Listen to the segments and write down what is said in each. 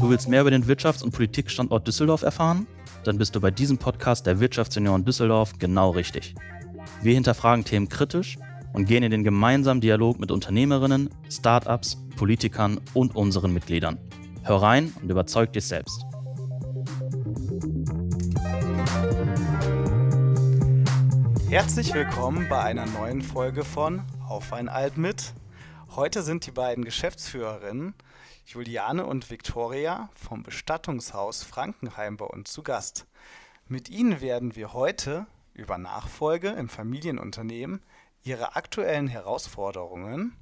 Du willst mehr über den Wirtschafts- und Politikstandort Düsseldorf erfahren? Dann bist du bei diesem Podcast der Wirtschaftsunion Düsseldorf genau richtig. Wir hinterfragen Themen kritisch und gehen in den gemeinsamen Dialog mit Unternehmerinnen, Startups, Politikern und unseren Mitgliedern. Hör rein und überzeug dich selbst. Herzlich willkommen bei einer neuen Folge von Auf ein Alt mit. Heute sind die beiden Geschäftsführerinnen Juliane und Viktoria vom Bestattungshaus Frankenheim bei uns zu Gast. Mit ihnen werden wir heute über Nachfolge im Familienunternehmen, ihre aktuellen Herausforderungen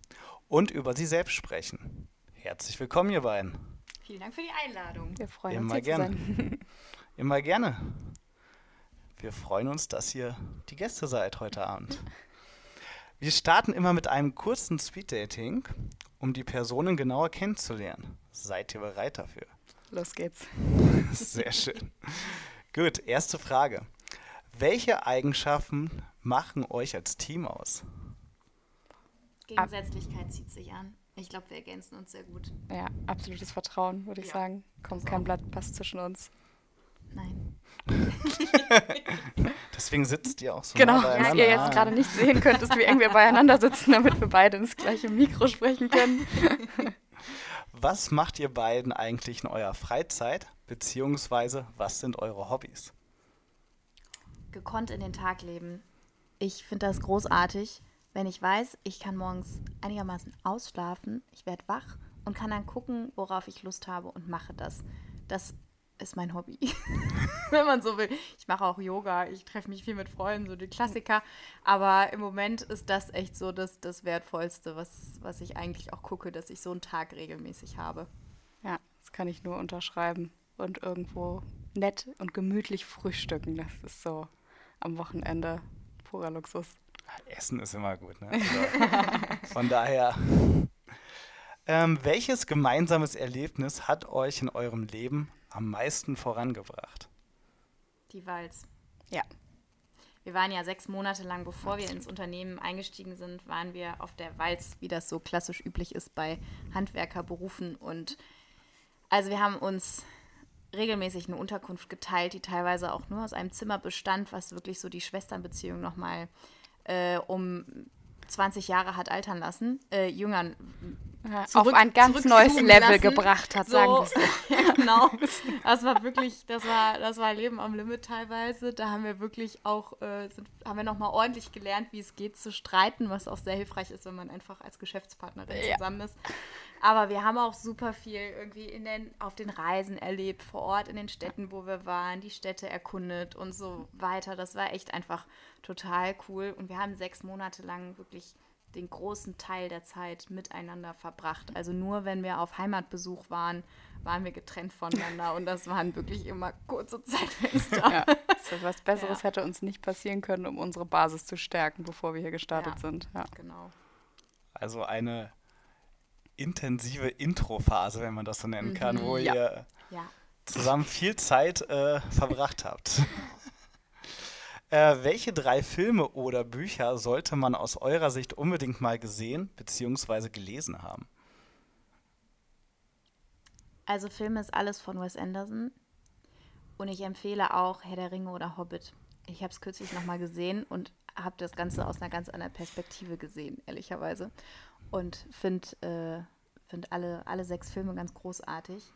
und über sie selbst sprechen. Herzlich willkommen, ihr beiden. Vielen Dank für die Einladung. Wir freuen Immer uns, hier gerne. zu sein. Immer gerne. Wir freuen uns, dass ihr die Gäste seid heute Abend. Wir starten immer mit einem kurzen Speeddating, um die Personen genauer kennenzulernen. Seid ihr bereit dafür? Los geht's. Sehr schön. Gut, erste Frage. Welche Eigenschaften machen euch als Team aus? Gegensätzlichkeit zieht sich an. Ich glaube, wir ergänzen uns sehr gut. Ja, absolutes Vertrauen, würde ich Ja. sagen. Kommt kein auch. Blatt passt zwischen uns. Nein. Deswegen sitzt ihr auch so Genau, nah dass beieinander. ihr jetzt gerade nicht sehen könntest, wie eng wir beieinander sitzen, damit wir beide ins gleiche Mikro sprechen können. Was macht ihr beiden eigentlich in eurer Freizeit? Beziehungsweise, was sind eure Hobbys? Gekonnt in den Tag leben. Ich finde das großartig, wenn ich weiß, ich kann morgens einigermaßen ausschlafen, ich werde wach und kann dann gucken, worauf ich Lust habe und mache das. Das ist mein Hobby, wenn man so will. Ich mache auch Yoga, ich treffe mich viel mit Freunden, so die Klassiker. Aber im Moment ist das echt so das, das Wertvollste, was, was ich eigentlich auch gucke, dass ich so einen Tag regelmäßig habe. Ja, das kann ich nur unterschreiben. Und irgendwo nett und gemütlich frühstücken, das ist so am Wochenende purer Luxus. Essen ist immer gut, ne? Also, von daher. Ähm, welches gemeinsames Erlebnis hat euch in eurem Leben am meisten vorangebracht? Die Walz. Ja. Wir waren ja sechs Monate lang, bevor wir ins Unternehmen eingestiegen sind, waren wir auf der Walz, wie das so klassisch üblich ist bei Handwerkerberufen. Und also wir haben uns regelmäßig eine Unterkunft geteilt, die teilweise auch nur aus einem Zimmer bestand, was wirklich so die Schwesternbeziehung nochmal äh, um 20 Jahre hat altern lassen, äh, jüngern Zurück- auf ein ganz neues Level lassen. gebracht hat, sagen wir es so. ja, genau. Das war wirklich, das war, das war Leben am Limit teilweise. Da haben wir wirklich auch, äh, sind, haben wir nochmal ordentlich gelernt, wie es geht zu streiten, was auch sehr hilfreich ist, wenn man einfach als Geschäftspartnerin Ja. zusammen ist. Aber wir haben auch super viel irgendwie in den, auf den Reisen erlebt, vor Ort in den Städten, wo wir waren, die Städte erkundet und so weiter. Das war echt einfach total cool. Und wir haben sechs Monate lang wirklich den großen Teil der Zeit miteinander verbracht. Also nur wenn wir auf Heimatbesuch waren, waren wir getrennt voneinander und das waren wirklich immer kurze Zeitfenster. Ja, so was Besseres Ja. hätte uns nicht passieren können, um unsere Basis zu stärken, bevor wir hier gestartet Ja. sind. Ja. Genau. Also eine intensive Introphase, wenn man das so nennen kann, Mhm, wo ja. ihr Ja. zusammen viel Zeit äh, verbracht habt. äh, welche drei Filme oder Bücher sollte man aus eurer Sicht unbedingt mal gesehen bzw. gelesen haben? Also Filme ist alles von Wes Anderson und ich empfehle auch Herr der Ringe oder Hobbit. Ich habe es kürzlich nochmal gesehen und habe das Ganze aus einer ganz anderen Perspektive gesehen, ehrlicherweise. Und finde äh, find alle, alle sechs Filme ganz großartig.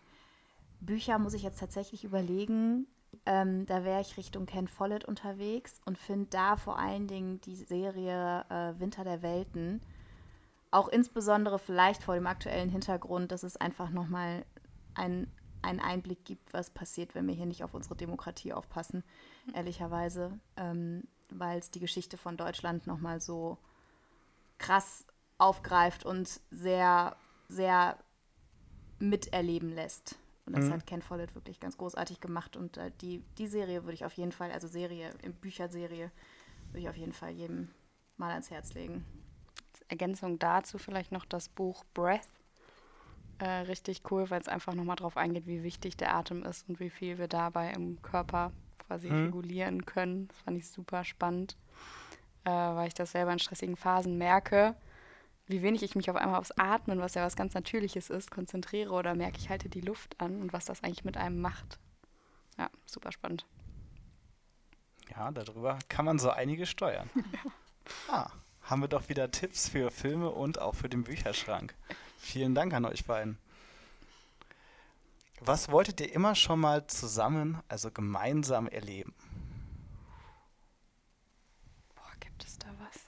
Bücher muss ich jetzt tatsächlich überlegen. Ähm, da wäre ich Richtung Ken Follett unterwegs und finde da vor allen Dingen die Serie äh, Winter der Welten auch insbesondere vielleicht vor dem aktuellen Hintergrund, dass es einfach nochmal ein, einen Einblick gibt, was passiert, wenn wir hier nicht auf unsere Demokratie aufpassen, ehrlicherweise, ähm, weil es die Geschichte von Deutschland nochmal so krass aufgreift und sehr, sehr miterleben lässt. Und das Mhm. hat Ken Follett wirklich ganz großartig gemacht. Und äh, die, die Serie würde ich auf jeden Fall, also Serie, in Bücherserie, würde ich auf jeden Fall jedem mal ans Herz legen. Als Ergänzung dazu vielleicht noch das Buch Breath. Äh, richtig cool, weil es einfach nochmal drauf eingeht, wie wichtig der Atem ist und wie viel wir dabei im Körper quasi Mhm. regulieren können. Das fand ich super spannend, äh, weil ich das selber in stressigen Phasen merke, wie wenig ich mich auf einmal aufs Atmen, was ja was ganz Natürliches ist, konzentriere oder merke, ich halte die Luft an und was das eigentlich mit einem macht. Ja, super spannend. Ja, darüber kann man so einige steuern. Ah, haben wir doch wieder Tipps für Filme und auch für den Bücherschrank. Vielen Dank an euch beiden. Was wolltet ihr immer schon mal zusammen, also gemeinsam erleben? Boah, gibt es da was?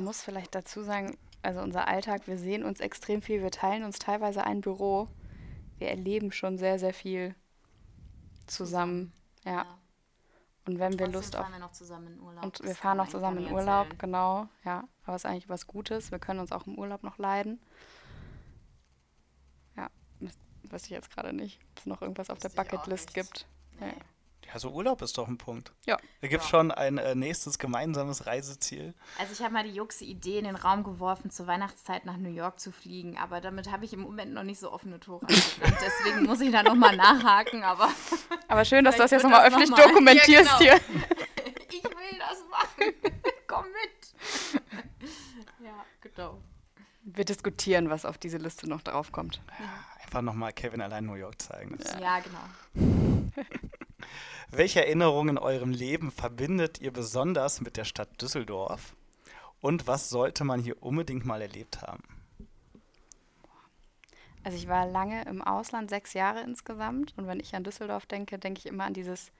Man muss vielleicht dazu sagen, also unser Alltag, wir sehen uns extrem viel, wir teilen uns teilweise ein Büro. Wir erleben schon sehr, sehr viel zusammen. Ja. Ja. Und wenn wir Lust auf fahren wir noch zusammen in Urlaub. Und wir fahren auch zusammen in Urlaub, erzählen. genau, ja. Aber es ist eigentlich was Gutes. Wir können uns auch im Urlaub noch leiden. Ja, weiß ich jetzt gerade nicht, ob es noch irgendwas auf der Bucketlist gibt. Nee. Ja. Ja, so Urlaub ist doch ein Punkt. Ja. Da gibt es Ja. schon ein äh, nächstes gemeinsames Reiseziel. Also ich habe mal die juxe Idee in den Raum geworfen, zur Weihnachtszeit nach New York zu fliegen, aber damit habe ich im Moment noch nicht so offene Tore. Deswegen muss ich da nochmal nachhaken, aber Aber schön, dass du das jetzt nochmal öffentlich noch mal. dokumentierst Ja, hier. ich will das machen. Komm mit. ja, genau. Wir diskutieren, was auf diese Liste noch draufkommt. Einfach nochmal Kevin allein New York zeigen. Das Ja, genau. Welche Erinnerungen in eurem Leben verbindet ihr besonders mit der Stadt Düsseldorf? Und was sollte man hier unbedingt mal erlebt haben? Also ich war lange im Ausland, sechs Jahre insgesamt. Und wenn ich an Düsseldorf denke, denke ich immer an dieses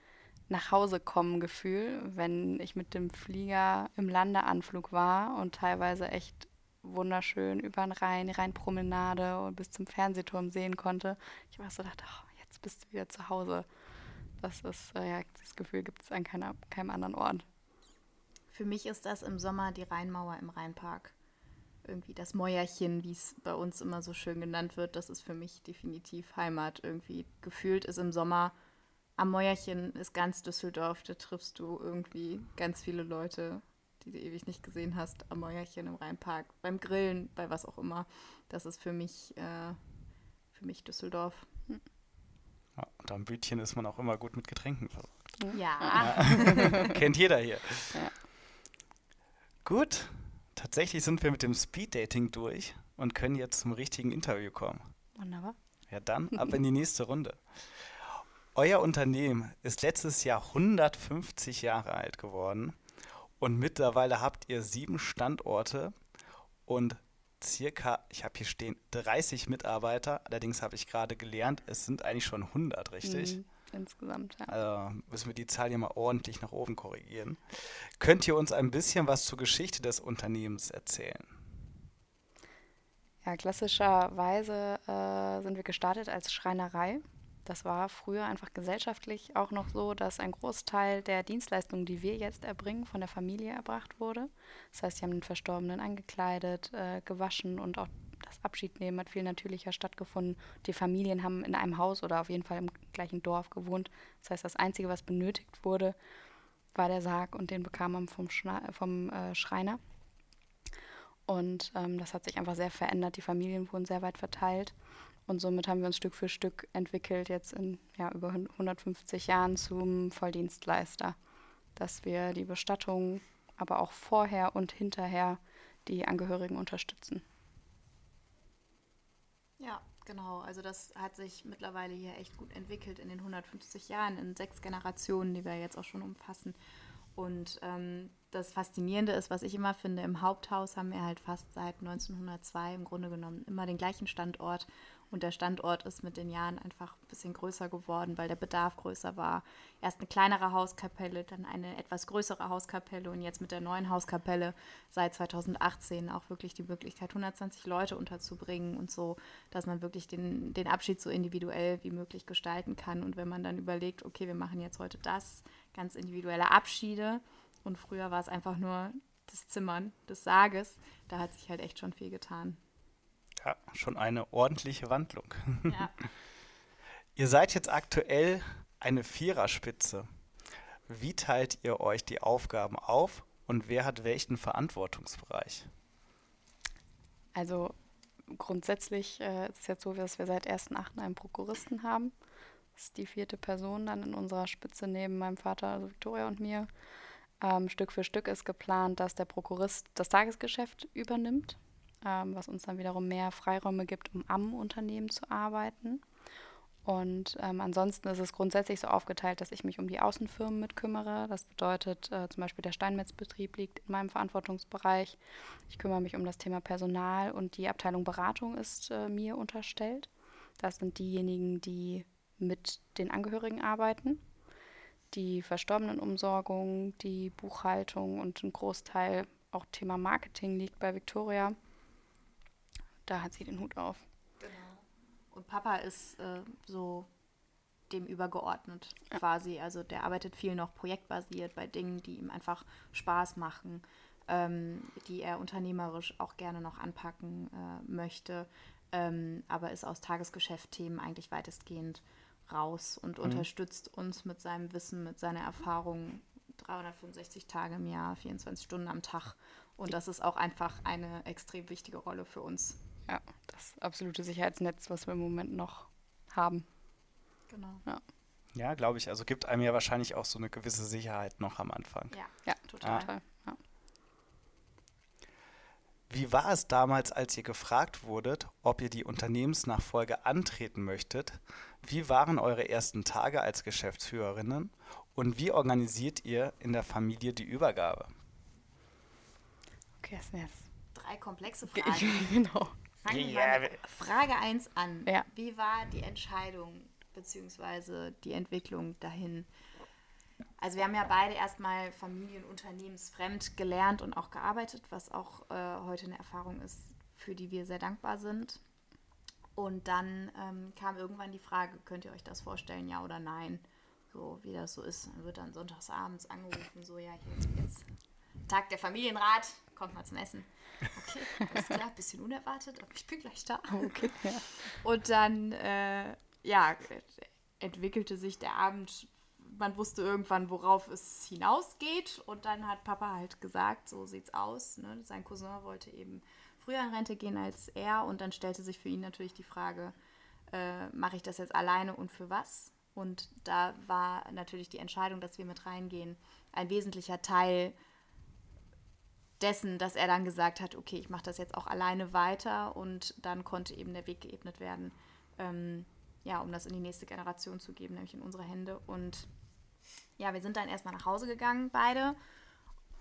Nachhausekommen-Gefühl, wenn ich mit dem Flieger im Landeanflug war und teilweise echt wunderschön über den Rhein, Rheinpromenade und bis zum Fernsehturm sehen konnte. Ich war so dachte, oh, jetzt bist du wieder zu Hause. Das ist, äh, ja, das Gefühl gibt es an keiner, keinem anderen Ort. Für mich ist das im Sommer die Rheinmauer im Rheinpark. Irgendwie das Mäuerchen, wie es bei uns immer so schön genannt wird, das ist für mich definitiv Heimat. Irgendwie gefühlt ist im Sommer am Mäuerchen ist ganz Düsseldorf, da triffst du irgendwie ganz viele Leute, die du ewig nicht gesehen hast, am Mäuerchen im Rheinpark, beim Grillen, bei was auch immer. Das ist für mich, äh, für mich Düsseldorf. Ja, und am Bütchen ist man auch immer gut mit Getränken versorgt. Ja, Kennt jeder hier. Ja. Gut, tatsächlich sind wir mit dem Speeddating durch und können jetzt zum richtigen Interview kommen. Wunderbar. Ja, dann ab in die nächste Runde. Euer Unternehmen ist letztes Jahr 150 Jahre alt geworden und mittlerweile habt ihr sieben Standorte und circa, ich habe hier stehen, 30 Mitarbeiter. Allerdings habe ich gerade gelernt, es sind eigentlich schon 100, richtig? Mhm, insgesamt, ja. Also müssen wir die Zahl hier mal ordentlich nach oben korrigieren. Könnt ihr uns ein bisschen was zur Geschichte des Unternehmens erzählen? Ja, klassischerweise äh, sind wir gestartet als Schreinerei. Das war früher einfach gesellschaftlich auch noch so, dass ein Großteil der Dienstleistungen, die wir jetzt erbringen, von der Familie erbracht wurde. Das heißt, sie haben den Verstorbenen angekleidet, äh, gewaschen und auch das Abschiednehmen hat viel natürlicher stattgefunden. Die Familien haben in einem Haus oder auf jeden Fall im gleichen Dorf gewohnt. Das heißt, das Einzige, was benötigt wurde, war der Sarg und den bekam man vom, Schna vom äh, Schreiner. Und ähm, das hat sich einfach sehr verändert. Die Familien wurden sehr weit verteilt. Und somit haben wir uns Stück für Stück entwickelt, jetzt in ja, über 150 Jahren zum Volldienstleister, dass wir die Bestattung, aber auch vorher und hinterher die Angehörigen unterstützen. Ja, genau. Also das hat sich mittlerweile hier echt gut entwickelt in den 150 Jahren, in sechs Generationen, die wir jetzt auch schon umfassen. Und ähm, das Faszinierende ist, was ich immer finde, im Haupthaus haben wir halt fast seit 1902 im Grunde genommen immer den gleichen Standort. Und der Standort ist mit den Jahren einfach ein bisschen größer geworden, weil der Bedarf größer war. Erst eine kleinere Hauskapelle, dann eine etwas größere Hauskapelle und jetzt mit der neuen Hauskapelle seit 2018 auch wirklich die Möglichkeit, 120 Leute unterzubringen und so, dass man wirklich den, den Abschied so individuell wie möglich gestalten kann. Und wenn man dann überlegt, okay, wir machen jetzt heute das, ganz individuelle Abschiede und früher war es einfach nur das Zimmern des Sarges, da hat sich halt echt schon viel getan. Ja, schon eine ordentliche Wandlung. Ja. Ihr seid jetzt aktuell eine Viererspitze. Wie teilt ihr euch die Aufgaben auf und wer hat welchen Verantwortungsbereich? Also grundsätzlich äh, ist es jetzt so, dass wir seit 1.8. einen Prokuristen haben. Das ist die vierte Person dann in unserer Spitze neben meinem Vater, also Victoria und mir. Ähm, Stück für Stück ist geplant, dass der Prokurist das Tagesgeschäft übernimmt, ähm, was uns dann wiederum mehr Freiräume gibt, um am Unternehmen zu arbeiten. Und ähm, ansonsten ist es grundsätzlich so aufgeteilt, dass ich mich um die Außenfirmen mitkümmere. Das bedeutet, äh, zum Beispiel der Steinmetzbetrieb liegt in meinem Verantwortungsbereich. Ich kümmere mich um das Thema Personal und die Abteilung Beratung ist äh, mir unterstellt. Das sind diejenigen, die mit den Angehörigen arbeiten. Die Verstorbenenumsorgung, die Buchhaltung und ein Großteil auch Thema Marketing liegt bei Victoria. Da hat sie den Hut auf. Und Papa ist äh, so dem übergeordnet ja. quasi. Also der arbeitet viel noch projektbasiert bei Dingen, die ihm einfach Spaß machen, ähm, die er unternehmerisch auch gerne noch anpacken äh, möchte, ähm, aber ist aus Tagesgeschäft-Themen eigentlich weitestgehend raus und mhm. unterstützt uns mit seinem Wissen, mit seiner Erfahrung 365 Tage im Jahr, 24 Stunden am Tag. Und das ist auch einfach eine extrem wichtige Rolle für uns. Ja, das absolute Sicherheitsnetz, was wir im Moment noch haben. Genau. Ja, ja glaube ich. Also gibt einem ja wahrscheinlich auch so eine gewisse Sicherheit noch am Anfang. Ja, ja total. Ja. Wie war es damals, als ihr gefragt wurdet, ob ihr die Unternehmensnachfolge antreten möchtet? Wie waren eure ersten Tage als Geschäftsführerinnen und wie organisiert ihr in der Familie die Übergabe? Okay, das sind jetzt drei komplexe Fragen. genau. Fangen wir yeah. mal Frage 1 an. Ja. Wie war die Entscheidung bzw. die Entwicklung dahin? Also wir haben ja beide erstmal familienunternehmensfremd gelernt und auch gearbeitet, was auch äh, heute eine Erfahrung ist, für die wir sehr dankbar sind. Und dann ähm, kam irgendwann die Frage, könnt ihr euch das vorstellen, ja oder nein? So wie das so ist. Dann wird dann sonntagsabends angerufen, so ja, hier jetzt Tag der Familienrat, kommt mal zum Essen. Okay, alles klar, bisschen unerwartet, aber ich bin gleich da. Okay, ja. Und dann, äh, ja, entwickelte sich der Abend. Man wusste irgendwann, worauf es hinausgeht. Und dann hat Papa halt gesagt, so sieht's aus. Ne? Sein Cousin wollte eben früher in Rente gehen als er. Und dann stellte sich für ihn natürlich die Frage, äh, mache ich das jetzt alleine und für was? Und da war natürlich die Entscheidung, dass wir mit reingehen, ein wesentlicher Teil dessen, dass er dann gesagt hat, okay, ich mache das jetzt auch alleine weiter und dann konnte eben der Weg geebnet werden, ähm, ja, um das in die nächste Generation zu geben, nämlich in unsere Hände. Und ja, wir sind dann erstmal nach Hause gegangen, beide,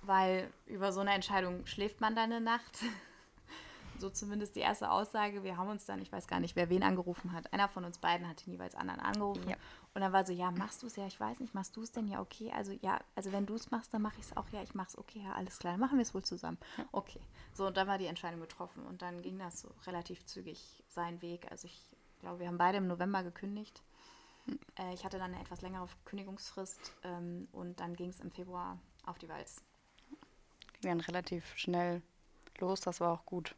weil über so eine Entscheidung schläft man dann eine Nacht. so zumindest die erste Aussage. Wir haben uns dann, ich weiß gar nicht, wer wen angerufen hat. Einer von uns beiden hat den jeweils anderen angerufen. Ja. Und dann war so, ja, machst du es? Ja, ich weiß nicht, machst du es denn? Ja, okay. Also ja, also wenn du es machst, dann mache ich es auch. Ja, ich mache es. Okay, ja, alles klar. Dann machen wir es wohl zusammen. Okay. So, und dann war die Entscheidung getroffen. Und dann ging das so relativ zügig seinen Weg. Also ich glaube, wir haben beide im November gekündigt. Äh, ich hatte dann eine etwas längere Kündigungsfrist ähm, und dann ging es im Februar auf die Walz. Ging dann relativ schnell los, das war auch gut.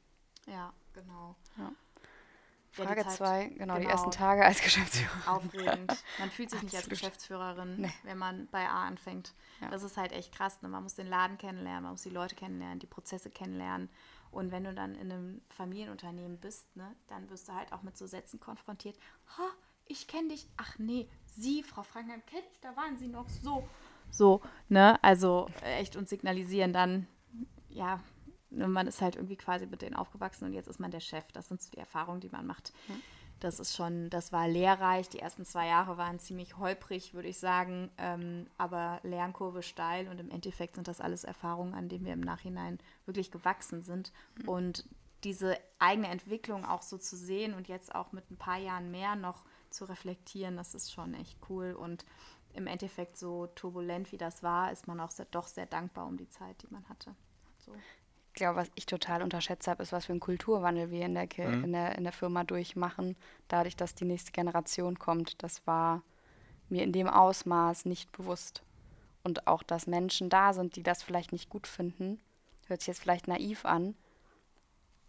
Ja, genau. Ja. Frage 2, genau, genau, die ersten Tage als Geschäftsführerin. Aufregend. Man fühlt sich nicht als Geschäftsführerin, nee. wenn man bei A anfängt. Ja. Das ist halt echt krass. Ne? Man muss den Laden kennenlernen, man muss die Leute kennenlernen, die Prozesse kennenlernen. Und wenn du dann in einem Familienunternehmen bist, ne, dann wirst du halt auch mit so Sätzen konfrontiert. Ha, ich kenne dich. Ach nee, Sie, Frau Frankenheim, kenne ich, da waren Sie noch so. So, ne, also echt und signalisieren dann, ja, man ist halt irgendwie quasi mit denen aufgewachsen und jetzt ist man der Chef. Das sind so die Erfahrungen, die man macht. Das ist schon, das war lehrreich. Die ersten zwei Jahre waren ziemlich holprig, würde ich sagen, ähm, aber Lernkurve steil und im Endeffekt sind das alles Erfahrungen, an denen wir im Nachhinein wirklich gewachsen sind. Mhm. Und diese eigene Entwicklung auch so zu sehen und jetzt auch mit ein paar Jahren mehr noch zu reflektieren, das ist schon echt cool. Und im Endeffekt so turbulent wie das war, ist man auch sehr, doch sehr dankbar um die Zeit, die man hatte. So. Ich glaube, was ich total unterschätzt habe, ist, was für einen Kulturwandel wir in der, mhm. in, der, in der Firma durchmachen, dadurch, dass die nächste Generation kommt. Das war mir in dem Ausmaß nicht bewusst. Und auch, dass Menschen da sind, die das vielleicht nicht gut finden, hört sich jetzt vielleicht naiv an,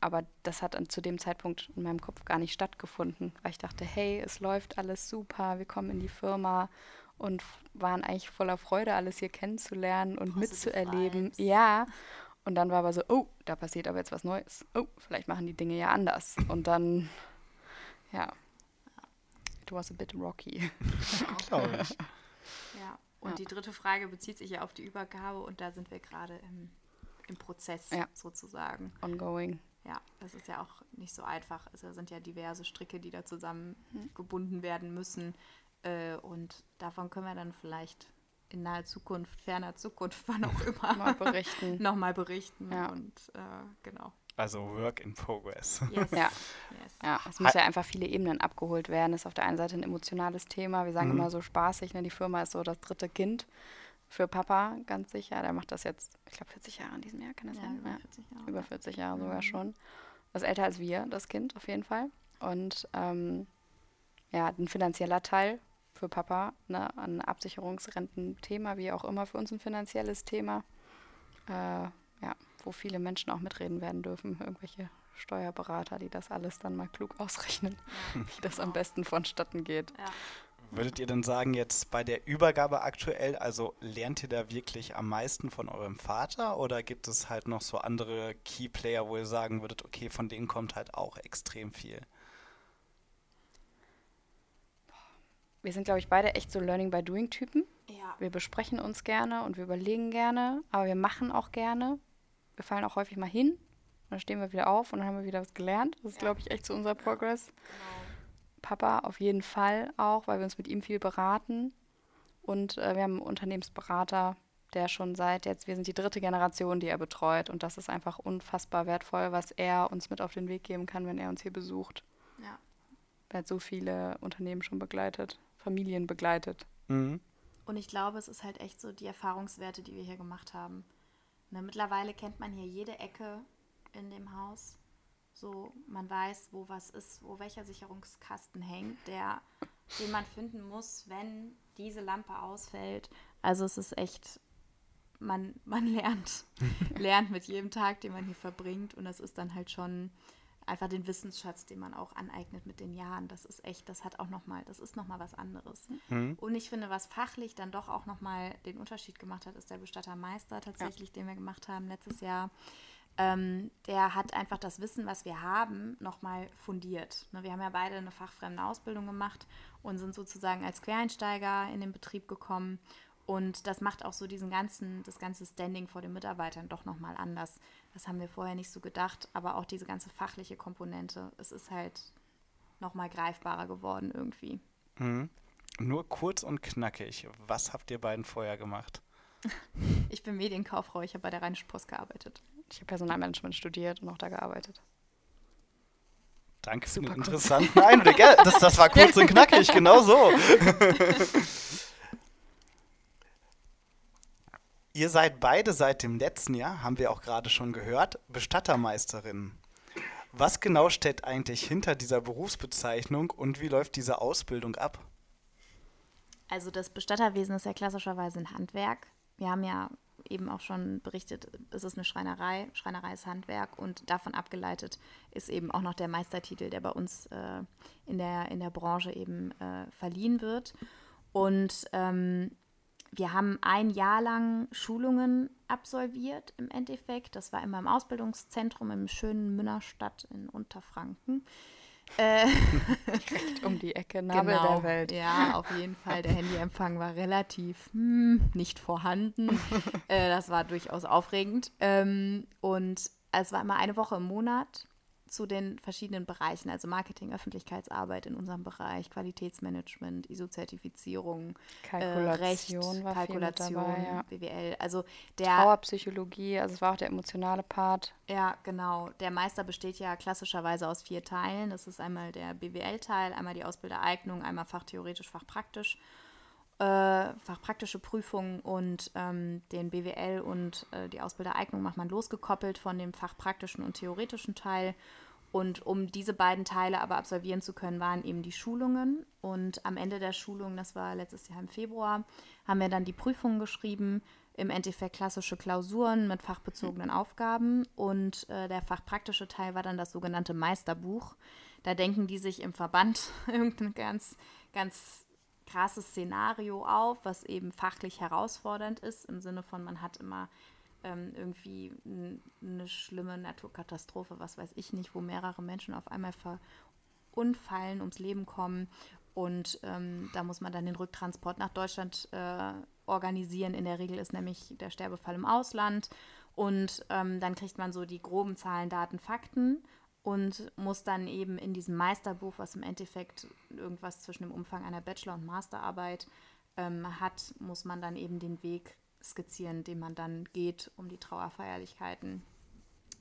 aber das hat zu dem Zeitpunkt in meinem Kopf gar nicht stattgefunden, weil ich dachte, hey, es läuft alles super, wir kommen in die Firma und waren eigentlich voller Freude, alles hier kennenzulernen und Positive mitzuerleben. Vibes. Ja, und dann war aber so, oh, da passiert aber jetzt was Neues. Oh, vielleicht machen die Dinge ja anders. Und dann, ja, it was a bit rocky. Glaube ich. Ja, Und Ja. die dritte Frage bezieht sich ja auf die Übergabe und da sind wir gerade im, im Prozess Ja. sozusagen. Ongoing. Ja, das ist ja auch nicht so einfach. Es sind ja diverse Stricke, die da zusammen gebunden werden müssen. Äh, und davon können wir dann vielleicht in naher Zukunft, ferner Zukunft, wann auch immer, Mal berichten. nochmal berichten. Ja. Und äh, genau. Also Work in Progress. Yes. Ja. Yes. Ja, es muss ja einfach viele Ebenen abgeholt werden. Das ist auf der einen Seite ein emotionales Thema. Wir sagen Mhm. immer so spaßig, ne? die Firma ist so das dritte Kind für Papa, ganz sicher. Der macht das jetzt, ich glaube, 40 Jahre in diesem Jahr, kann das Ja, sein? über Ja. 40 Jahre. Über 40 Jahre Mhm. sogar schon. Das ist älter als wir, das Kind, auf jeden Fall. Und ähm, ja, ein finanzieller Teil für Papa, ne? ein Absicherungsrententhema, wie auch immer für uns ein finanzielles Thema. Äh, ja, wo viele Menschen auch mitreden werden dürfen. Irgendwelche Steuerberater, die das alles dann mal klug ausrechnen, wie das am besten vonstatten geht. Ja. Würdet ihr denn sagen, jetzt bei der Übergabe aktuell, also lernt ihr da wirklich am meisten von eurem Vater oder gibt es halt noch so andere Key Player, wo ihr sagen würdet, okay, von denen kommt halt auch extrem viel? Wir sind, glaube ich, beide echt so Learning by Doing Typen. Ja. Wir besprechen uns gerne und wir überlegen gerne, aber wir machen auch gerne. Wir fallen auch häufig mal hin und dann stehen wir wieder auf und dann haben wir wieder was gelernt. Das ist, Ja. glaube ich, echt so unser Progress. Genau. Papa auf jeden Fall auch, weil wir uns mit ihm viel beraten. Und äh, wir haben einen Unternehmensberater, der schon seit jetzt, wir sind die dritte Generation, die er betreut. Und das ist einfach unfassbar wertvoll, was er uns mit auf den Weg geben kann, wenn er uns hier besucht. Ja. Er hat so viele Unternehmen schon begleitet, Familien begleitet. Mhm. Und ich glaube, es ist halt echt so die Erfahrungswerte, die wir hier gemacht haben. Ne, mittlerweile kennt man hier jede Ecke in dem Haus. So, man weiß, wo was ist, wo welcher Sicherungskasten hängt, der, den man finden muss, wenn diese Lampe ausfällt. Also es ist echt, man, man lernt, lernt mit jedem Tag, den man hier verbringt. Und das ist dann halt schon einfach den Wissensschatz, den man auch aneignet mit den Jahren. Das ist echt, das hat auch nochmal, das ist nochmal was anderes. Mhm. Und ich finde, was fachlich dann doch auch nochmal den Unterschied gemacht hat, ist der Bestattermeister tatsächlich, den wir gemacht haben letztes Jahr. Ähm, der hat einfach das Wissen, was wir haben, nochmal fundiert. Ne, wir haben ja beide eine fachfremde Ausbildung gemacht und sind sozusagen als Quereinsteiger in den Betrieb gekommen. Und das macht auch so diesen ganzen, das ganze Standing vor den Mitarbeitern doch nochmal anders. Das haben wir vorher nicht so gedacht, aber auch diese ganze fachliche Komponente, es ist halt nochmal greifbarer geworden irgendwie. Mhm. Nur kurz und knackig, was habt ihr beiden vorher gemacht? Ich bin Medienkauffrau, ich habe bei der Rheinischen Post gearbeitet. Ich habe Personalmanagement studiert und auch da gearbeitet. Danke für Super den interessanten Einblick. Das, das war kurz und knackig, genau so. Ihr seid beide seit dem letzten Jahr, haben wir auch gerade schon gehört, Bestattermeisterinnen. Was genau steckt eigentlich hinter dieser Berufsbezeichnung und wie läuft diese Ausbildung ab? Also das Bestatterwesen ist ja klassischerweise ein Handwerk. Wir haben ja eben auch schon berichtet, es ist eine Schreinerei, Schreinerei ist Handwerk und davon abgeleitet ist eben auch noch der Meistertitel, der bei uns äh, in, der, in der Branche eben äh, verliehen wird. Und ähm, wir haben ein Jahr lang Schulungen absolviert im Endeffekt. Das war immer im Ausbildungszentrum im schönen Münnerstadt in Unterfranken. Äh, Um die Ecke, Nabel der Welt. Genau. Ja, auf jeden Fall. Der Handyempfang war relativ hm, nicht vorhanden. äh, das war durchaus aufregend. Ähm, und es war immer eine Woche im Monat zu den verschiedenen Bereichen, also Marketing, Öffentlichkeitsarbeit in unserem Bereich, Qualitätsmanagement, ISO-Zertifizierung, Kalkulation äh, Recht, Kalkulation, dabei, ja. BWL. Also der Trauerpsychologie, also es war auch der emotionale Part. ja, genau. Der Meister besteht ja klassischerweise aus vier Teilen. Das ist einmal der BWL-Teil, einmal die Ausbildereignung, einmal fachtheoretisch, fachpraktisch, äh, fachpraktische Prüfungen und ähm, den BWL und äh, die Ausbildereignung macht man losgekoppelt von dem fachpraktischen und theoretischen Teil. Und um diese beiden Teile aber absolvieren zu können, waren eben die Schulungen. Und am Ende der Schulung, das war letztes Jahr im Februar, haben wir dann die Prüfungen geschrieben. Im Endeffekt klassische Klausuren mit fachbezogenen Aufgaben. Und äh, der fachpraktische Teil war dann das sogenannte Meisterbuch. Da denken die sich im Verband irgendein ganz, ganz krasses Szenario auf, was eben fachlich herausfordernd ist, im Sinne von, man hat immer ähm, irgendwie eine schlimme Naturkatastrophe, was weiß ich nicht, wo mehrere Menschen auf einmal verunfallen, ums Leben kommen. Und ähm, da muss man dann den Rücktransport nach Deutschland äh, organisieren. In der Regel ist nämlich der Sterbefall im Ausland. Und ähm, dann kriegt man so die groben Zahlen, Daten, Fakten und muss dann eben in diesem Meisterbuch, was im Endeffekt irgendwas zwischen dem Umfang einer Bachelor- und Masterarbeit ähm, hat, muss man dann eben den Weg skizzieren, den man dann geht, um die Trauerfeierlichkeiten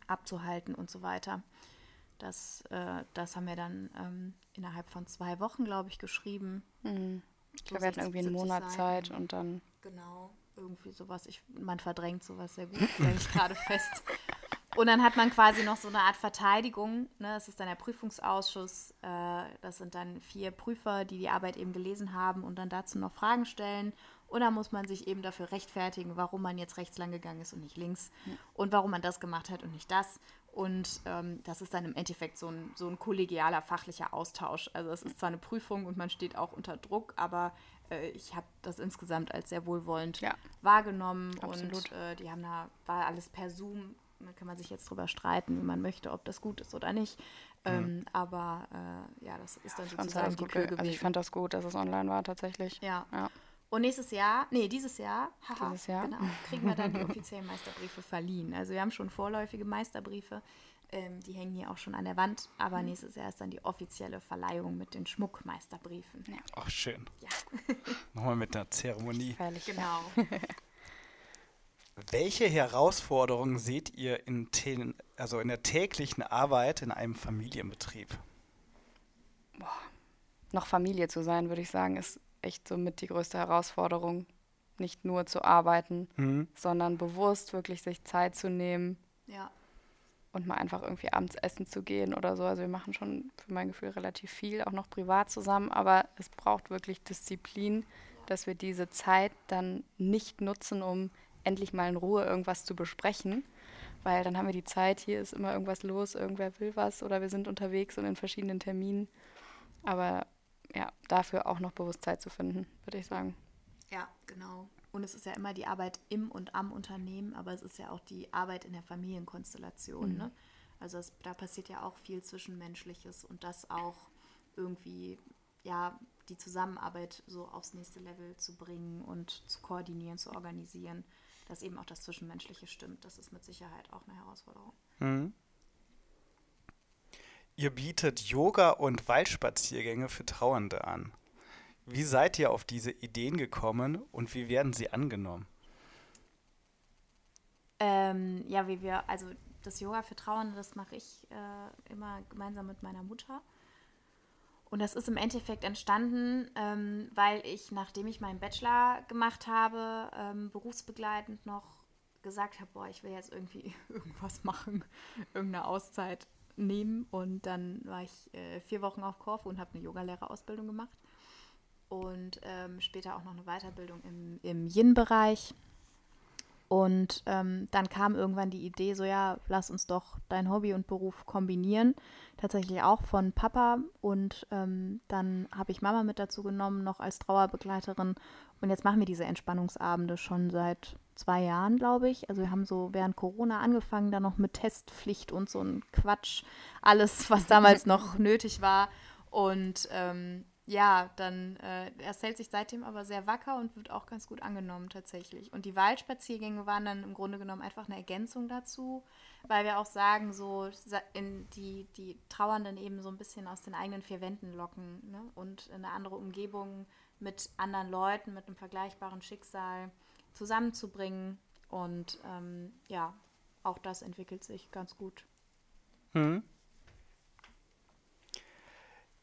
abzuhalten und so weiter. Das, äh, das haben wir dann ähm, innerhalb von zwei Wochen, glaube ich, geschrieben. Mhm. Ich glaube, wir hatten irgendwie einen Monat Zeit und dann. Genau, irgendwie sowas. Ich, man verdrängt sowas sehr gut, stelle ich gerade fest. Und dann hat man quasi noch so eine Art Verteidigung. Ne? Das ist dann der Prüfungsausschuss. Äh, das sind dann vier Prüfer, die die Arbeit eben gelesen haben und dann dazu noch Fragen stellen. Und dann muss man sich eben dafür rechtfertigen, warum man jetzt rechts lang gegangen ist und nicht links. Ja. Und warum man das gemacht hat und nicht das. Und ähm, das ist dann im Endeffekt so ein, so ein kollegialer, fachlicher Austausch. Also es ist zwar eine Prüfung und man steht auch unter Druck, aber äh, ich habe das insgesamt als sehr wohlwollend ja. wahrgenommen. Absolut. Und äh, die haben da, war alles per Zoom da kann man sich jetzt drüber streiten, wie man möchte, ob das gut ist oder nicht. Ähm, mhm. Aber äh, ja, das ist dann ja, sozusagen die Kür gewesen. Also ich fand das gut, dass es online war tatsächlich. Ja. ja. Und nächstes Jahr, nee, dieses Jahr, haha, dieses Jahr. Genau, kriegen wir dann die offiziellen Meisterbriefe verliehen. Also wir haben schon vorläufige Meisterbriefe, ähm, die hängen hier auch schon an der Wand, aber mhm. nächstes Jahr ist dann die offizielle Verleihung mit den Schmuckmeisterbriefen. Ja. Ach, schön. Ja. Nochmal mit einer Zeremonie. Freilich, genau. Welche Herausforderungen seht ihr in, also in der täglichen Arbeit in einem Familienbetrieb? Boah. Noch Familie zu sein, würde ich sagen, ist echt somit die größte Herausforderung. Nicht nur zu arbeiten, mhm. sondern bewusst wirklich sich Zeit zu nehmen. Ja. Und mal einfach irgendwie abends essen zu gehen oder so. Also wir machen schon für mein Gefühl relativ viel, auch noch privat zusammen, aber es braucht wirklich Disziplin, dass wir diese Zeit dann nicht nutzen, um endlich mal in Ruhe irgendwas zu besprechen, weil dann haben wir die Zeit, hier ist immer irgendwas los, irgendwer will was oder wir sind unterwegs und in verschiedenen Terminen. Aber ja, dafür auch noch bewusst Zeit zu finden, würde ich sagen. Ja, genau. Und es ist ja immer die Arbeit im und am Unternehmen, aber es ist ja auch die Arbeit in der Familienkonstellation. Mhm. Ne? Also es, da passiert ja auch viel Zwischenmenschliches und das auch irgendwie, ja, die Zusammenarbeit so aufs nächste Level zu bringen und zu koordinieren, zu organisieren dass eben auch das Zwischenmenschliche stimmt. Das ist mit Sicherheit auch eine Herausforderung. Mhm. Ihr bietet Yoga und Waldspaziergänge für Trauernde an. Wie seid ihr auf diese Ideen gekommen und wie werden sie angenommen? Ähm, ja, wie wir, also das Yoga für Trauernde, das mache ich äh, immer gemeinsam mit meiner Mutter. Und das ist im Endeffekt entstanden, ähm, weil ich, nachdem ich meinen Bachelor gemacht habe, ähm, berufsbegleitend noch gesagt habe, boah, ich will jetzt irgendwie irgendwas machen, irgendeine Auszeit nehmen. Und dann war ich äh, vier Wochen auf Korfu und habe eine Yogalehrerausbildung gemacht. Und ähm, später auch noch eine Weiterbildung im, im Yin-Bereich. Und ähm, dann kam irgendwann die Idee, so ja, lass uns doch dein Hobby und Beruf kombinieren. Tatsächlich auch von Papa. Und ähm, dann habe ich Mama mit dazu genommen, noch als Trauerbegleiterin. Und jetzt machen wir diese Entspannungsabende schon seit zwei Jahren, glaube ich. Also wir haben so während Corona angefangen, dann noch mit Testpflicht und so ein Quatsch. Alles, was damals noch nötig war. Und ähm, ja, dann, äh, er hält sich seitdem aber sehr wacker und wird auch ganz gut angenommen tatsächlich. Und die Waldspaziergänge waren dann im Grunde genommen einfach eine Ergänzung dazu, weil wir auch sagen, so in die, die Trauernden eben so ein bisschen aus den eigenen vier Wänden locken ne? und in eine andere Umgebung mit anderen Leuten, mit einem vergleichbaren Schicksal zusammenzubringen. Und ähm, ja, auch das entwickelt sich ganz gut. Mhm.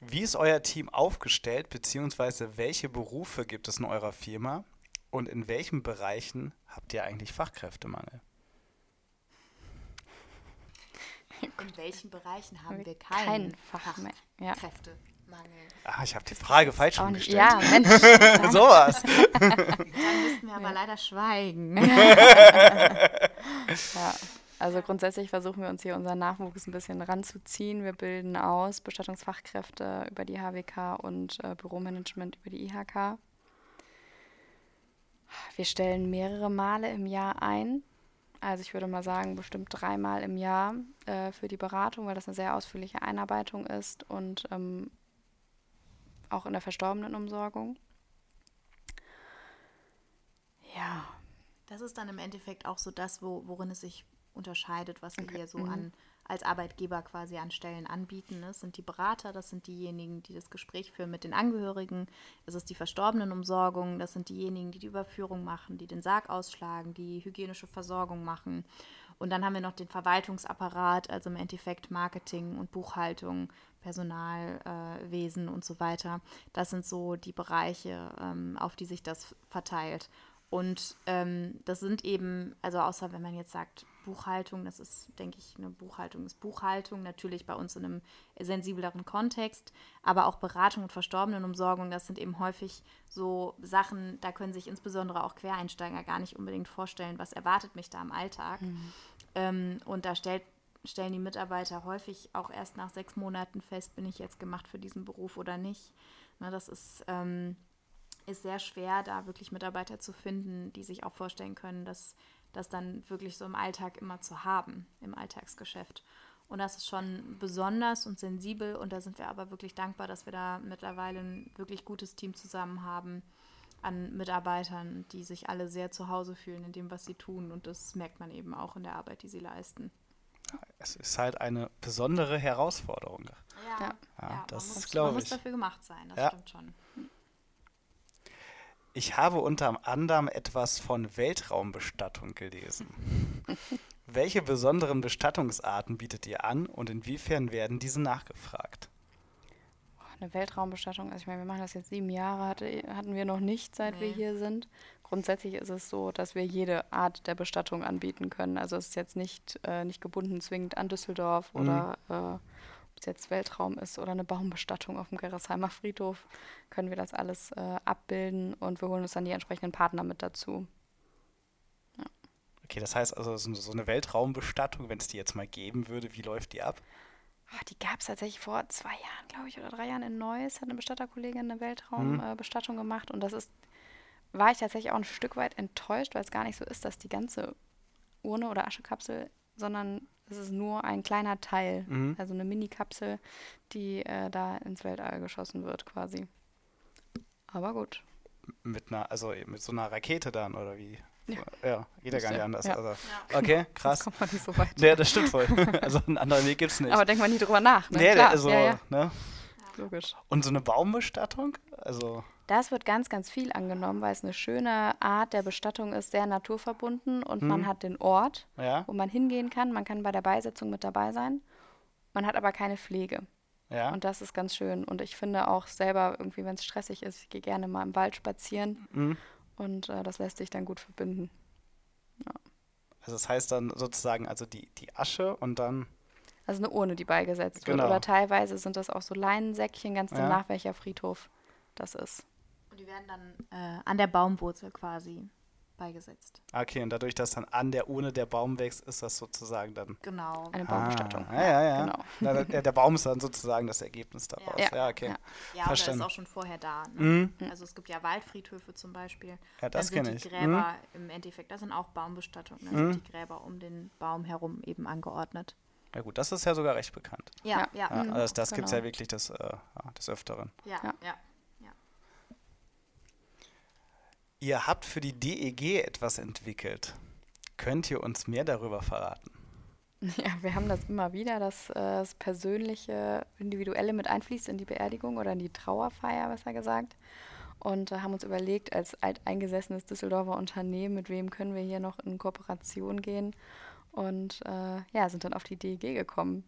Wie ist euer Team aufgestellt, beziehungsweise welche Berufe gibt es in eurer Firma und in welchen Bereichen habt ihr eigentlich Fachkräftemangel? In welchen Bereichen haben wir keinen, keinen Fachkräftemangel? Ja. Ah, ich habe die Frage falsch umgestellt. Ja, Mensch. Sowas. Dann müssten wir aber leider schweigen. ja. Also grundsätzlich versuchen wir uns hier unseren Nachwuchs ein bisschen ranzuziehen. Wir bilden aus Bestattungsfachkräfte über die HWK und äh, Büromanagement über die IHK. Wir stellen mehrere Male im Jahr ein. Also ich würde mal sagen, bestimmt dreimal im Jahr äh, für die Beratung, weil das eine sehr ausführliche Einarbeitung ist und ähm, auch in der Verstorbenen-Umsorgung. Ja, Das ist dann im Endeffekt auch so das, wo, worin es sich unterscheidet, was wir Okay. hier so Mhm. an, als Arbeitgeber quasi an Stellen anbieten. Das sind die Berater, das sind diejenigen, die das Gespräch führen mit den Angehörigen, es ist die Verstorbenenumsorgung, das sind diejenigen, die die Überführung machen, die den Sarg ausschlagen, die hygienische Versorgung machen. Und dann haben wir noch den Verwaltungsapparat, also im Endeffekt Marketing und Buchhaltung, Personalwesen äh, und so weiter. Das sind so die Bereiche, ähm, auf die sich das verteilt. Und ähm, das sind eben, also außer wenn man jetzt sagt Buchhaltung, das ist, denke ich, eine Buchhaltung ist Buchhaltung, natürlich bei uns in einem sensibleren Kontext, aber auch Beratung und Verstorbenenumsorgung, das sind eben häufig so Sachen, da können sich insbesondere auch Quereinsteiger gar nicht unbedingt vorstellen, was erwartet mich da im Alltag. Ähm, und da stellt, stellen die Mitarbeiter häufig auch erst nach sechs Monaten fest, bin ich jetzt gemacht für diesen Beruf oder nicht. Na, das ist, ähm, ist sehr schwer, da wirklich Mitarbeiter zu finden, die sich auch vorstellen können, dass das dann wirklich so im Alltag immer zu haben, im Alltagsgeschäft. Und das ist schon besonders und sensibel und da sind wir aber wirklich dankbar, dass wir da mittlerweile ein wirklich gutes Team zusammen haben an Mitarbeitern, die sich alle sehr zu Hause fühlen in dem, was sie tun und das merkt man eben auch in der Arbeit, die sie leisten. Es ist halt eine besondere Herausforderung. Ja. Ja, das man muss, glaub man muss ich. dafür gemacht sein, das Ja. stimmt schon. Ich habe unter anderem etwas von Weltraumbestattung gelesen. Welche besonderen Bestattungsarten bietet ihr an und inwiefern werden diese nachgefragt? Eine Weltraumbestattung, also ich meine, wir machen das jetzt sieben Jahre, hatte, hatten wir noch nicht, seit wir Nee. hier sind. Grundsätzlich ist es so, dass wir jede Art der Bestattung anbieten können. Also es ist jetzt nicht, äh, nicht gebunden zwingend an Düsseldorf Mhm. oder äh, es jetzt Weltraum ist oder eine Baumbestattung auf dem Gerresheimer Friedhof, können wir das alles äh, abbilden und wir holen uns dann die entsprechenden Partner mit dazu. Okay, das heißt also so eine Weltraumbestattung, wenn es die jetzt mal geben würde, wie läuft die ab? Ah, die gab es tatsächlich vor zwei Jahren, glaube ich, oder drei Jahren in Neuss, hat eine Bestatterkollegin eine Weltraumbestattung äh, Bestattung gemacht. Und das ist, war ich tatsächlich auch ein Stück weit enttäuscht, weil es gar nicht so ist, dass die ganze Urne oder Aschekapsel, sondern es ist nur ein kleiner Teil, Mhm. also eine Mini-Kapsel, die äh, da ins Weltall geschossen wird quasi. Aber gut. Mit einer, also mit so einer Rakete dann oder wie? Ja. Ja, geht ja gar nicht anders. ja. Also, okay, krass. Jetzt kommt man nicht so weit. Ja, das stimmt voll. Also einen anderen Weg gibt es nicht. Aber denkt man nie drüber nach. Ne? nee, Klar, also, ja, ja, Ne? logisch. Und so eine Baumbestattung? Also, Das wird ganz, ganz viel angenommen, weil es eine schöne Art der Bestattung ist, sehr naturverbunden und man hat den Ort, ja, wo man hingehen kann. Man kann bei der Beisetzung mit dabei sein. Man hat aber keine Pflege. ja. Und das ist ganz schön. Und ich finde auch selber, irgendwie, wenn es stressig ist, ich gehe gerne mal im Wald spazieren Mhm. und äh, das lässt sich dann gut verbinden. Also das heißt dann sozusagen, also die, die Asche und dann, Also eine Urne, die beigesetzt Genau. wird. Oder teilweise sind das auch so Leinensäckchen, ganz Ja. nach welcher Friedhof das ist. Die werden dann äh, an der Baumwurzel quasi beigesetzt. okay, und dadurch, dass dann an der Urne der Baum wächst, ist das sozusagen dann. Genau. Eine Baumbestattung. Ah, ja, ja, ja. Genau. Na, der, der Baum ist dann sozusagen das Ergebnis daraus. Ja, Ja. okay. Ja. Ja, ist auch schon vorher da. Ne? Mhm. Also es gibt ja Waldfriedhöfe zum Beispiel. Ja, Dann das sind kenne die ich. Gräber im Endeffekt, das sind auch Baumbestattungen. Dann Mhm. sind die Gräber um den Baum herum eben angeordnet. Ja gut, das ist ja sogar recht bekannt. Ja, Ja. ja. Mhm, also das gibt es ja genau. wirklich des, äh, des Öfteren. Ja, Ja. ja. Ihr habt für die DEG etwas entwickelt. Könnt ihr uns mehr darüber verraten? Ja, wir haben das immer wieder, dass äh, das Persönliche, Individuelle mit einfließt in die Beerdigung oder in die Trauerfeier, besser gesagt. Und äh, haben uns überlegt, als alteingesessenes Düsseldorfer Unternehmen, mit wem können wir hier noch in Kooperation gehen. Und äh, ja, sind dann auf die DEG gekommen.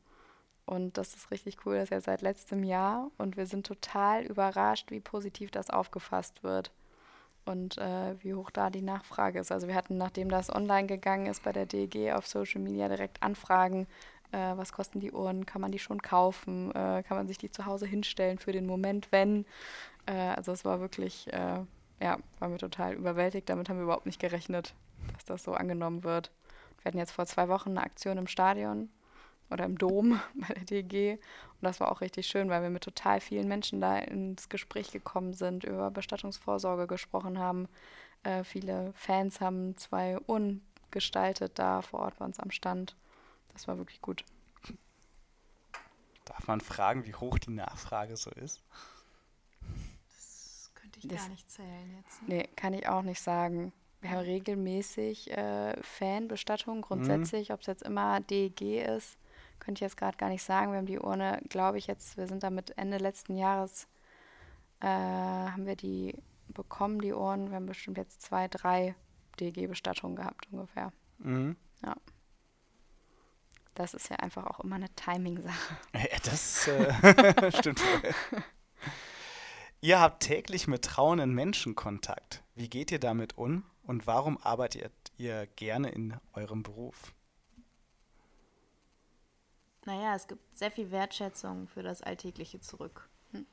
Und das ist richtig cool, das ist ja seit letztem Jahr. Und wir sind total überrascht, wie positiv das aufgefasst wird und äh, wie hoch da die Nachfrage ist. Also wir hatten, nachdem das online gegangen ist bei der DEG auf Social Media, direkt Anfragen, äh, was kosten die Uhren, kann man die schon kaufen, äh, kann man sich die zu Hause hinstellen für den Moment, wenn. Äh, also es war wirklich, äh, ja, waren wir total überwältigt, damit haben wir überhaupt nicht gerechnet, dass das so angenommen wird. Wir hatten jetzt vor zwei Wochen eine Aktion im Stadion oder im Dom bei der DG. Und das war auch richtig schön, weil wir mit total vielen Menschen da ins Gespräch gekommen sind, über Bestattungsvorsorge gesprochen haben. Äh, viele Fans haben zwei Urnen gestaltet da vor Ort bei uns am Stand. Das war wirklich gut. Darf man fragen, wie hoch die Nachfrage so ist? Das könnte ich Das- gar nicht zählen jetzt. Nee, kann ich auch nicht sagen. wir haben regelmäßig äh, Fanbestattungen grundsätzlich, mhm. ob es jetzt immer DEG ist, könnte ich jetzt gerade gar nicht sagen. Wir haben die Urne, glaube ich, jetzt, wir sind damit Ende letzten Jahres, äh, haben wir die bekommen, die Uhren. Wir haben bestimmt jetzt zwei, drei DEG-Bestattungen gehabt ungefähr. Mhm. Ja. Das ist ja einfach auch immer eine Timing-Sache. Ja, das äh, stimmt wohl. Ihr habt täglich mit trauenden Menschen Kontakt. Wie geht ihr damit um und warum arbeitet ihr gerne in eurem Beruf? Naja, es gibt sehr viel Wertschätzung für das Alltägliche zurück. Hm.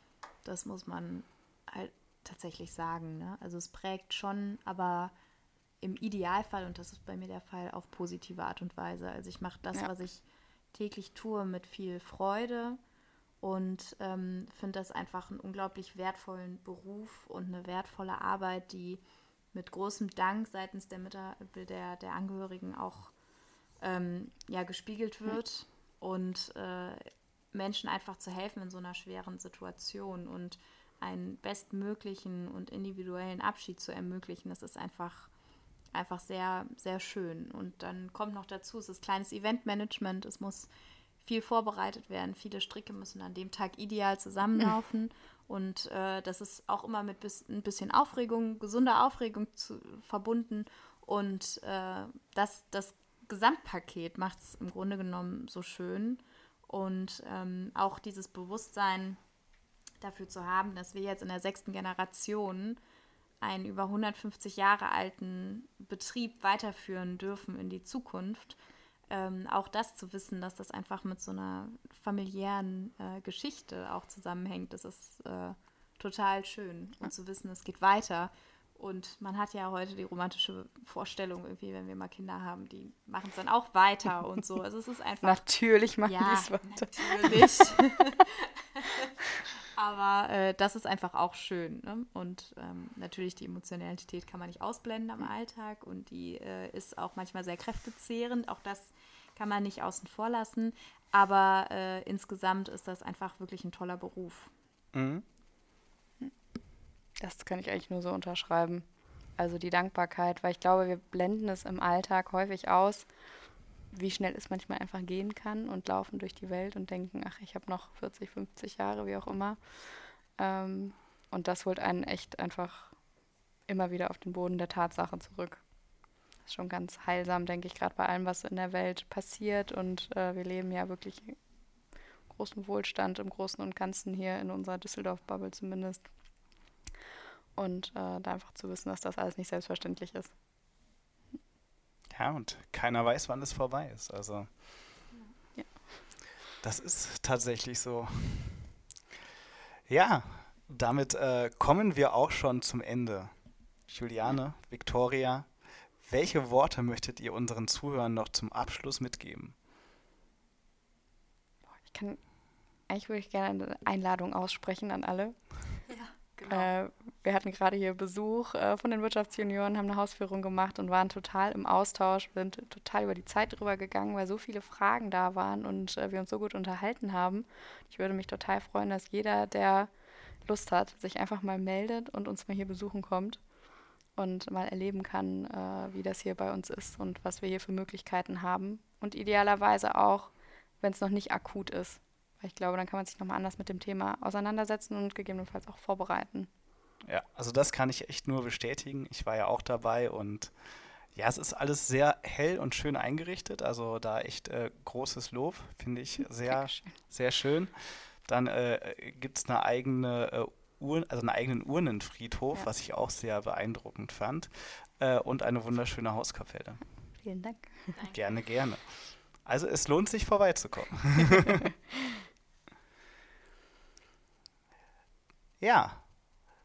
Das muss man halt tatsächlich sagen. Ne? Also es prägt schon, aber im Idealfall, und das ist bei mir der Fall, auf positive Art und Weise. Also ich mache das, ja. was ich täglich tue, mit viel Freude und ähm, finde das einfach einen unglaublich wertvollen Beruf und eine wertvolle Arbeit, die mit großem Dank seitens der, der, der Angehörigen auch ähm, ja, gespiegelt wird mhm. Und äh, Menschen einfach zu helfen in so einer schweren Situation und einen bestmöglichen und individuellen Abschied zu ermöglichen. Das ist einfach, einfach sehr, sehr schön. Und dann kommt noch dazu, es ist kleines Eventmanagement, es muss viel vorbereitet werden. Viele Stricke müssen an dem Tag ideal zusammenlaufen. Und äh, das ist auch immer mit bis, ein bisschen Aufregung, gesunder Aufregung zu, verbunden. Und äh, das, das Gesamtpaket macht es im Grunde genommen so schön. Und ähm, auch dieses Bewusstsein dafür zu haben, dass wir jetzt in der sechsten Generation einen über 150 Jahre alten Betrieb weiterführen dürfen in die Zukunft ähm, auch das zu wissen, dass das einfach mit so einer familiären äh, Geschichte auch zusammenhängt, das ist äh, total schön. Und zu wissen, es geht weiter. Und man hat ja heute die romantische Vorstellung, irgendwie, wenn wir mal Kinder haben, die machen es dann auch weiter und so. Also es ist einfach. Natürlich machen ja, die es weiter. Natürlich. Aber äh, das ist einfach auch schön. Ne? Und ähm, natürlich die Emotionalität kann man nicht ausblenden am Alltag und die äh, ist auch manchmal sehr kräftezehrend. Auch das kann man nicht außen vor lassen. Aber äh, insgesamt ist das einfach wirklich ein toller Beruf. Mhm. Das kann ich eigentlich nur so unterschreiben. Also die Dankbarkeit, weil ich glaube, wir blenden es im Alltag häufig aus wie schnell es manchmal einfach gehen kann und laufen durch die Welt und denken, ach, ich habe noch 40, 50 Jahre, wie auch immer. Ähm, und das holt einen echt einfach immer wieder auf den Boden der Tatsache zurück. Das ist schon ganz heilsam, denke ich, gerade bei allem, was in der Welt passiert. Und äh, wir leben ja wirklich großen Wohlstand im Großen und Ganzen hier in unserer Düsseldorf-Bubble zumindest. Und äh, da einfach zu wissen, dass das alles nicht selbstverständlich ist. Ja, und keiner weiß, wann es vorbei ist. Also ja. das ist tatsächlich so. Ja, damit äh, kommen wir auch schon zum Ende. Juliane, Victoria, welche Worte möchtet ihr unseren Zuhörern noch zum Abschluss mitgeben? Ich kann, eigentlich würde ich gerne eine Einladung aussprechen an alle. Genau. Äh, wir hatten gerade hier Besuch äh, von den Wirtschaftsjunioren, haben eine Hausführung gemacht und waren total im Austausch, sind total über die Zeit drüber gegangen, weil so viele Fragen da waren und äh, wir uns so gut unterhalten haben. Ich würde mich total freuen, dass jeder, der Lust hat, sich einfach mal meldet und uns mal hier besuchen kommt und mal erleben kann, äh, wie das hier bei uns ist und was wir hier für Möglichkeiten haben. Und idealerweise auch, wenn es noch nicht akut ist. Weil ich glaube, dann kann man sich nochmal anders mit dem Thema auseinandersetzen und gegebenenfalls auch vorbereiten. Ja, also das kann ich echt nur bestätigen. Ich war ja auch dabei und ja, es ist alles sehr hell und schön eingerichtet. Also da echt äh, großes Lob, finde ich sehr, sehr schön. Dann äh, gibt es eine eigene äh, Uhren, also einen eigenen Urnenfriedhof, ja. was ich auch sehr beeindruckend fand. Äh, und eine wunderschöne Hauskapelle. Vielen Dank. Gerne, gerne. Also es lohnt sich vorbeizukommen. Ja,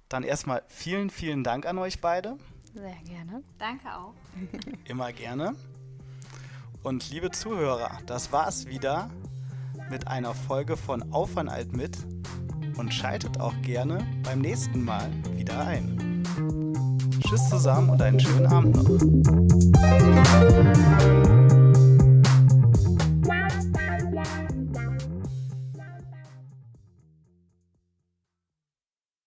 dann erstmal vielen, vielen Dank an euch beide. Sehr gerne. Danke auch. Immer gerne. Und liebe Zuhörer, das war's wieder mit einer Folge von Auf ein Alt mit und schaltet auch gerne beim nächsten Mal wieder ein. Tschüss zusammen und einen schönen Abend noch.